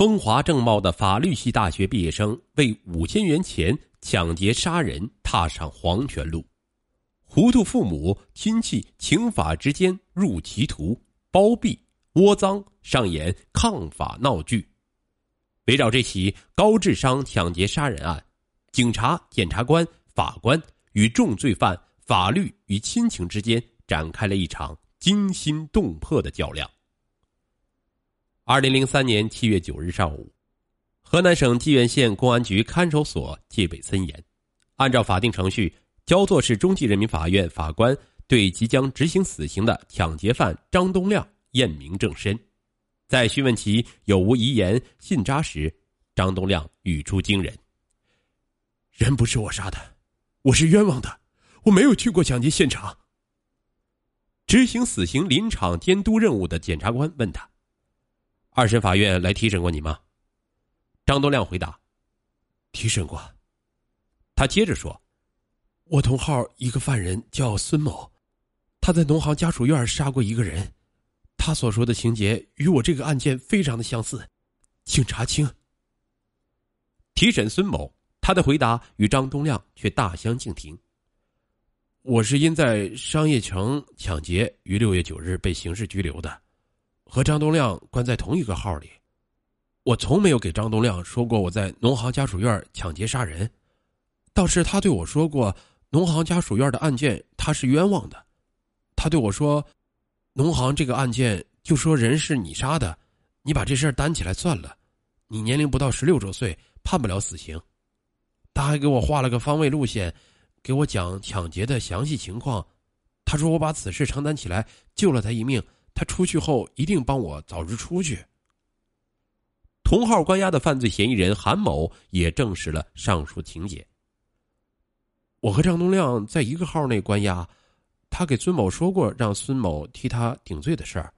风华正茂的法律系大学毕业生为五千元钱抢劫杀人，踏上黄泉路。糊涂父母亲戚情法之间入歧途，包庇窝赃，上演抗法闹剧。围绕这起高智商抢劫杀人案，警察、检察官、法官与重罪犯法律与亲情之间展开了一场惊心动魄的较量。二零零三年七月九日上午，河南省济源县公安局看守所戒备森严，按照法定程序。焦作市中级人民法院法官对即将执行死刑的抢劫犯张东亮验明正身，在询问其有无遗言信札时，张东亮语出惊人：“人不是我杀的，我是冤枉的，我没有去过抢劫现场。”执行死刑临场监督任务的检察官问他：“二审法院来提审过你吗？”张东亮回答：“提审过。”他接着说。我同号一个犯人叫孙某，他在农行家属院杀过一个人，他所说的情节与我这个案件非常的相似，请查清。提审孙某，他的回答与张东亮却大相径庭。我是因在商业城抢劫于六月九日被刑事拘留的，和张东亮关在同一个号里，我从没有给张东亮说过我在农行家属院抢劫杀人，倒是他对我说过。农行家属院的案件，他是冤枉的。他对我说：“农行这个案件，就说人是你杀的，你把这事儿担起来算了。你年龄不到十六周岁，判不了死刑。”他还给我画了个方位路线，给我讲抢劫的详细情况。他说：“我把此事承担起来，救了他一命。他出去后一定帮我早日出去。”同号关押的犯罪嫌疑人韩某也证实了上述情节。我和张东亮在一个号内关押，他给孙某说过让孙某替他顶罪的事儿，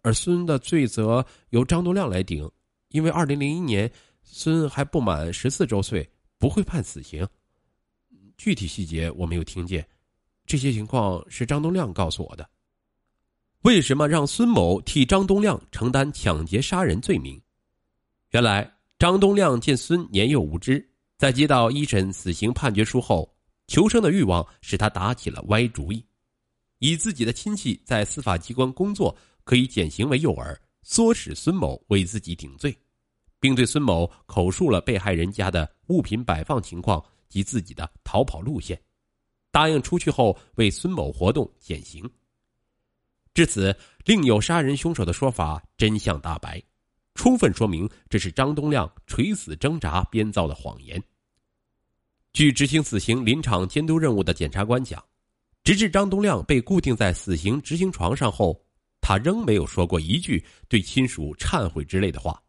而孙的罪责由张东亮来顶，因为二零零一年孙还不满十四周岁，不会判死刑。具体细节我没有听见，这些情况是张东亮告诉我的。为什么让孙某替张东亮承担抢劫杀人罪名？原来张东亮见孙年幼无知，在接到一审死刑判决书后。求生的欲望使他打起了歪主意，以自己的亲戚在司法机关工作可以减刑为诱饵，唆使孙某为自己顶罪，并对孙某口述了被害人家的物品摆放情况及自己的逃跑路线，答应出去后为孙某活动减刑。至此，另有杀人凶手的说法真相大白，充分说明这是张东亮垂死挣扎编造的谎言。据执行死刑临场监督任务的检察官讲，直至张东亮被固定在死刑执行床上后，他仍没有说过一句对亲属忏悔之类的话，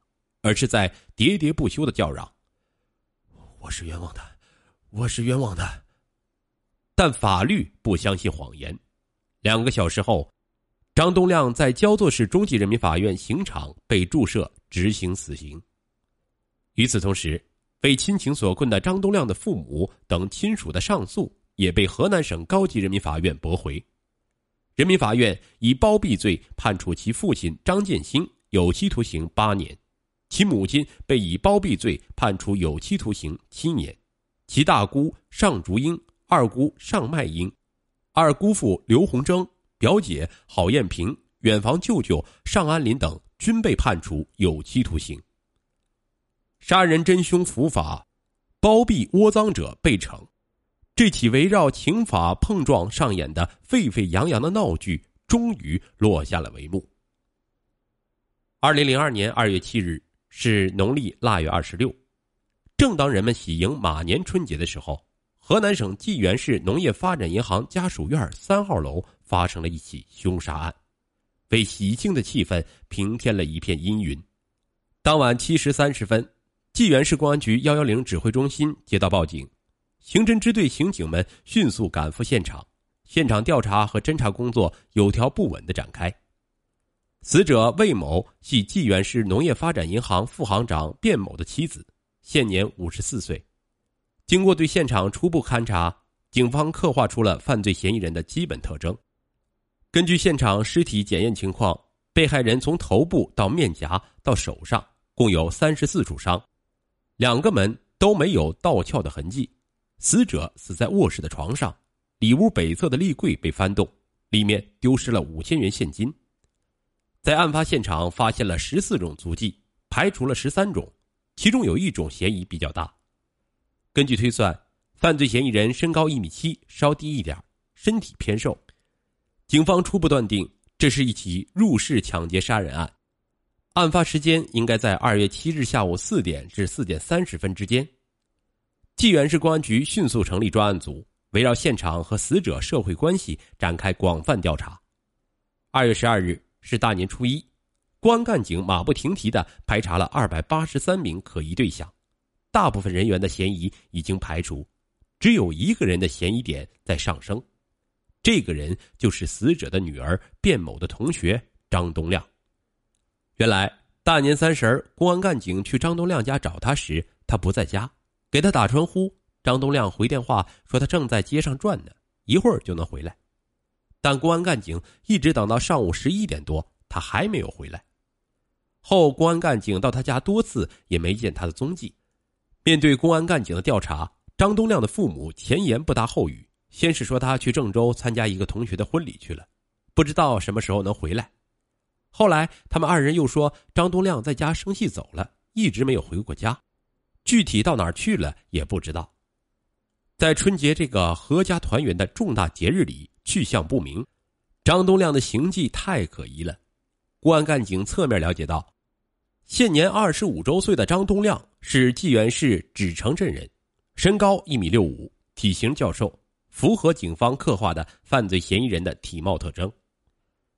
而是在喋喋不休的叫嚷：“我是冤枉的，我是冤枉的。”但法律不相信谎言。两个小时后，张东亮在焦作市中级人民法院刑场被注射执行死刑。与此同时。被亲情所困的张东亮的父母等亲属的上诉也被河南省高级人民法院驳回。人民法院以包庇罪判处其父亲张建兴有期徒刑八年，其母亲被以包庇罪判处有期徒刑七年，其大姑尚竹英、二姑尚麦英、二姑父刘洪征、表姐郝艳萍、远房舅舅尚安林等均被判处有期徒刑。杀人真凶伏法，包庇窝赃者被惩，这起围绕刑法碰撞上演的沸沸扬扬的闹剧终于落下了帷幕。二零零二年二月七日是农历腊月二十六，正当人们喜迎马年春节的时候，河南省济源市农业发展银行家属院三号楼发生了一起凶杀案，为喜庆的气氛平添了一片阴云。当晚七时三十分。济源市公安局幺幺零指挥中心接到报警，刑侦支队刑警们迅速赶赴现场，现场调查和侦查工作有条不紊的展开。死者魏某系济源市农业发展银行副行长卞某的妻子，现年五十四岁。经过对现场初步勘查，警方刻画出了犯罪嫌疑人的基本特征。根据现场尸体检验情况，被害人从头部到面颊到手上。共有三十四处伤，两个门都没有倒撬的痕迹。死者死在卧室的床上，里屋北侧的立柜被翻动，里面丢失了五千元现金。在案发现场发现了十四种足迹，排除了十三种，其中有一种嫌疑比较大。根据推算，犯罪嫌疑人身高一米七，稍低一点，身体偏瘦。警方初步断定，这是一起入室抢劫杀人案。案发时间应该在二月七日下午四点至四点三十分之间。济源市公安局迅速成立专案组，围绕现场和死者社会关系展开广泛调查。二月十二日是大年初一，公安干警马不停蹄的排查了二百八十三名可疑对象，大部分人员的嫌疑已经排除，只有一个人的嫌疑点在上升，这个人就是死者的女儿卞某的同学张东亮。原来大年三十公安干警去张东亮家找他时，他不在家，给他打传呼。张东亮回电话说他正在街上转呢，一会儿就能回来。但公安干警一直等到上午十一点多，他还没有回来。后公安干警到他家多次，也没见他的踪迹。面对公安干警的调查，张东亮的父母前言不搭后语，先是说他去郑州参加一个同学的婚礼去了，不知道什么时候能回来。后来，他们二人又说张东亮在家生气走了，一直没有回过家，具体到哪儿去了也不知道。在春节这个阖家团圆的重大节日里去向不明，张东亮的行迹太可疑了。公安干警侧面了解到，现年二十五周岁的张东亮是济源市芷城镇人，身高一米六五，体型较瘦，符合警方刻画的犯罪嫌疑人的体貌特征。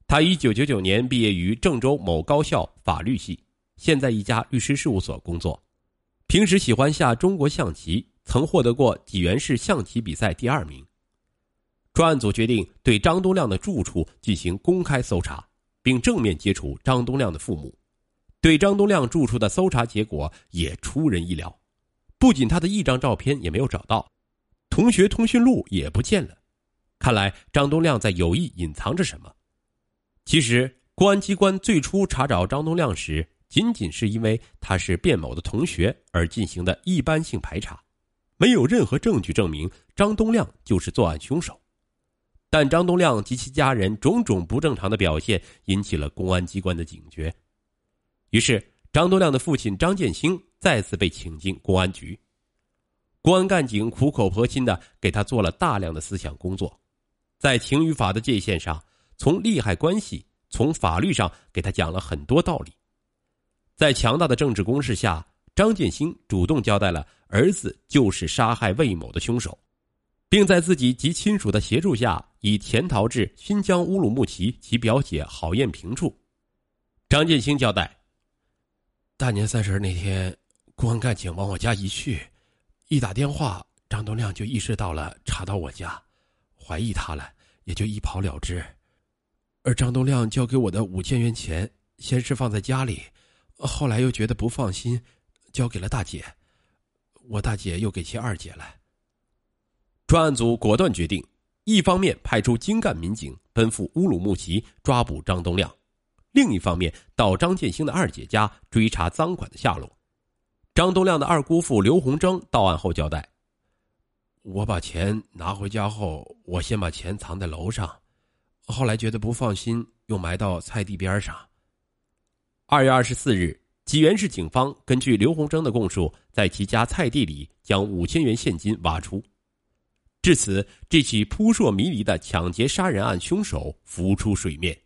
他一九九九年毕业于郑州某高校法律系，现在一家律师事务所工作。平时喜欢下中国象棋，曾获得过济源市象棋比赛第二名。专案组决定对张东亮的住处进行公开搜查，并正面接触张东亮的父母。对张东亮住处的搜查结果也出人意料，不仅他的一张照片也没有找到，同学通讯录也不见了。看来张东亮在有意隐藏着什么。其实，公安机关最初查找张东亮时，仅仅是因为他是卞某的同学而进行的一般性排查，没有任何证据证明张东亮就是作案凶手。但张东亮及其家人种种不正常的表现引起了公安机关的警觉，于是张东亮的父亲张建兴再次被请进公安局。公安干警苦口婆心的给他做了大量的思想工作，在情与法的界限上。从利害关系，从法律上给他讲了很多道理，在强大的政治攻势下，张建兴主动交代了儿子就是杀害魏某的凶手，并在自己及亲属的协助下，以潜逃至新疆乌鲁木齐其表姐郝艳萍处。张建兴交代：大年三十那天，公安干警往我家一去，一打电话，张东亮就意识到了查到我家，怀疑他了，也就一跑了之。而张东亮交给我的五千元钱，先是放在家里，后来又觉得不放心，交给了大姐。我大姐又给其二姐了。专案组果断决定，一方面派出精干民警奔赴乌鲁木齐抓捕张东亮，另一方面到张建兴的二姐家追查赃款的下落。张东亮的二姑父刘洪征到案后交代：“我把钱拿回家后，我先把钱藏在楼上。”后来觉得不放心，又埋到菜地边上。二月二十四日，济源市警方根据刘洪征的供述，在其家菜地里将五千元现金挖出。至此，这起扑朔迷离的抢劫杀人案凶手浮出水面。